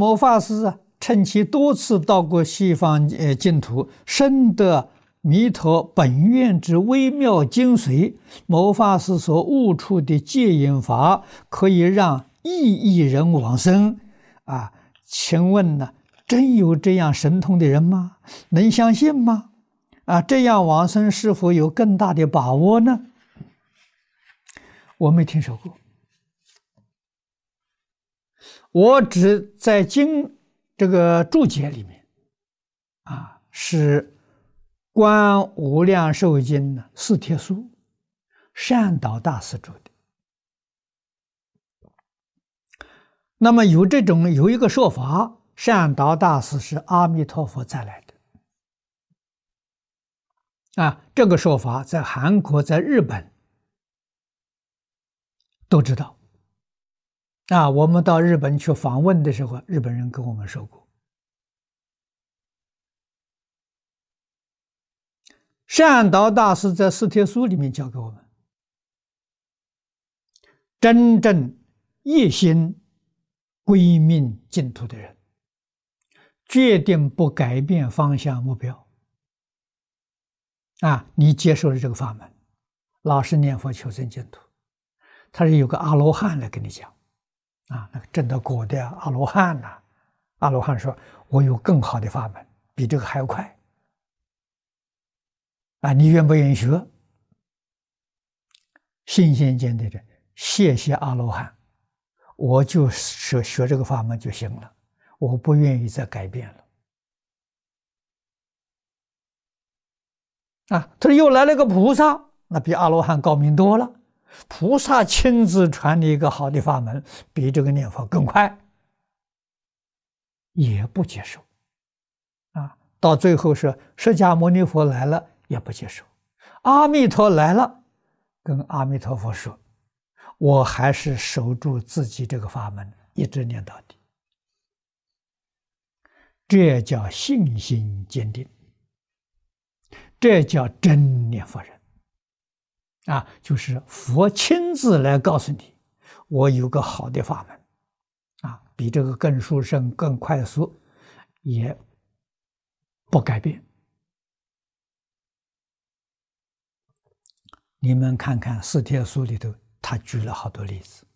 某法师啊，趁其多次到过西方呃净土，深得弥陀本愿之微妙精髓。某法师所悟出的戒引法，可以让亿亿人往生啊！请问呢，真有这样神通的人吗？能相信吗？啊，这样往生是否有更大的把握呢？我没听说过。我只在经这个注解里面，啊，是《观无量寿经》的四帖书，善导大师着的。那么有这种有一个说法，善导大师是阿弥陀佛再来的。啊，这个说法在韩国、在日本都知道。啊，我们到日本去访问的时候，日本人跟我们说过，善导大师在四帖书里面教给我们，真正一心归命净土的人，决定不改变方向目标。啊，你接受了这个法门，老实念佛求生净土，他是有个阿罗汉来跟你讲。啊，那个证得果的阿罗汉呐，阿罗汉说：“我有更好的法门，比这个还要快。”啊，你愿不愿意学？信心坚定的，谢谢阿罗汉，我就学学这个法门就行了，我不愿意再改变了。啊，他又来了个菩萨，那比阿罗汉高明多了。菩萨亲自传你一个好的法门，比这个念佛更快，也不接受，啊，到最后是释迦牟尼佛来了也不接受，阿弥陀来了，跟阿弥陀佛说，我还是守住自己这个法门，一直念到底，这叫信心坚定，这叫真念佛人。啊，就是佛亲自来告诉你，我有个好的法门，啊，比这个更殊胜、更快速，也不改变。你们看看四帖书里头，他举了好多例子，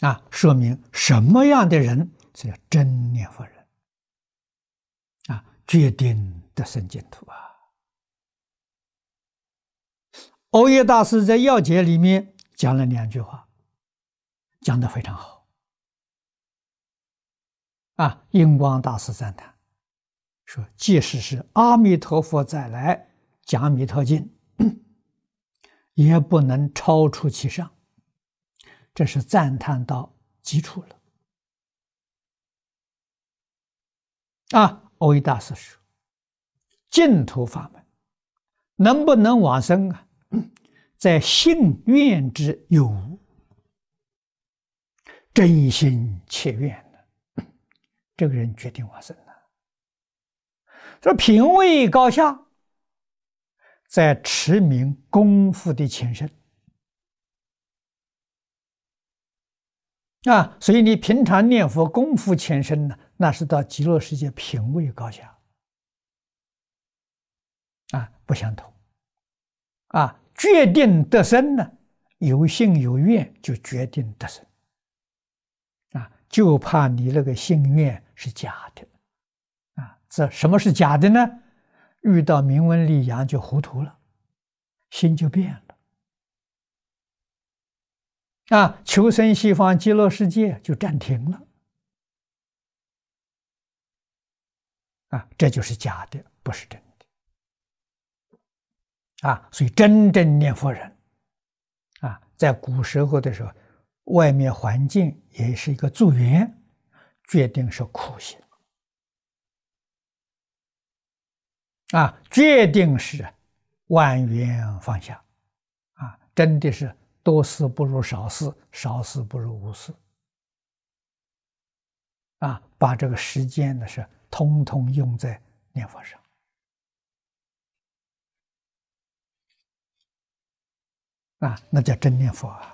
啊，说明什么样的人是真念佛人。决定得生净土啊！欧耶大师在要解里面讲了两句话，讲得非常好。啊，印光大师赞叹说：“即使是阿弥陀佛再来讲《弥陀经》，也不能超出其上。”这是赞叹到极处了。啊！蕅益大师说：“净土法门能不能往生啊？在信愿之有无，真心切愿的，这个人决定往生了。这品位高下，在持名功夫的前身啊！所以你平常念佛功夫前身呢？”那是到极乐世界品位高下，啊，不相同，啊，决定得生呢，有信有愿就决定得生，啊，就怕你那个信愿是假的，啊，这什么是假的呢？遇到名闻利养就糊涂了，心就变了，啊，求生西方极乐世界就暂停了。啊，这就是假的，不是真的。啊，所以真正念佛人，啊，在古时候的时候，外面环境也是一个助缘，决定是苦行。啊，决定是万缘放下。啊，真的是多思不如少思，少思不如无思。啊，把这个时间的事。通通用在念佛上，啊，那叫真念佛啊。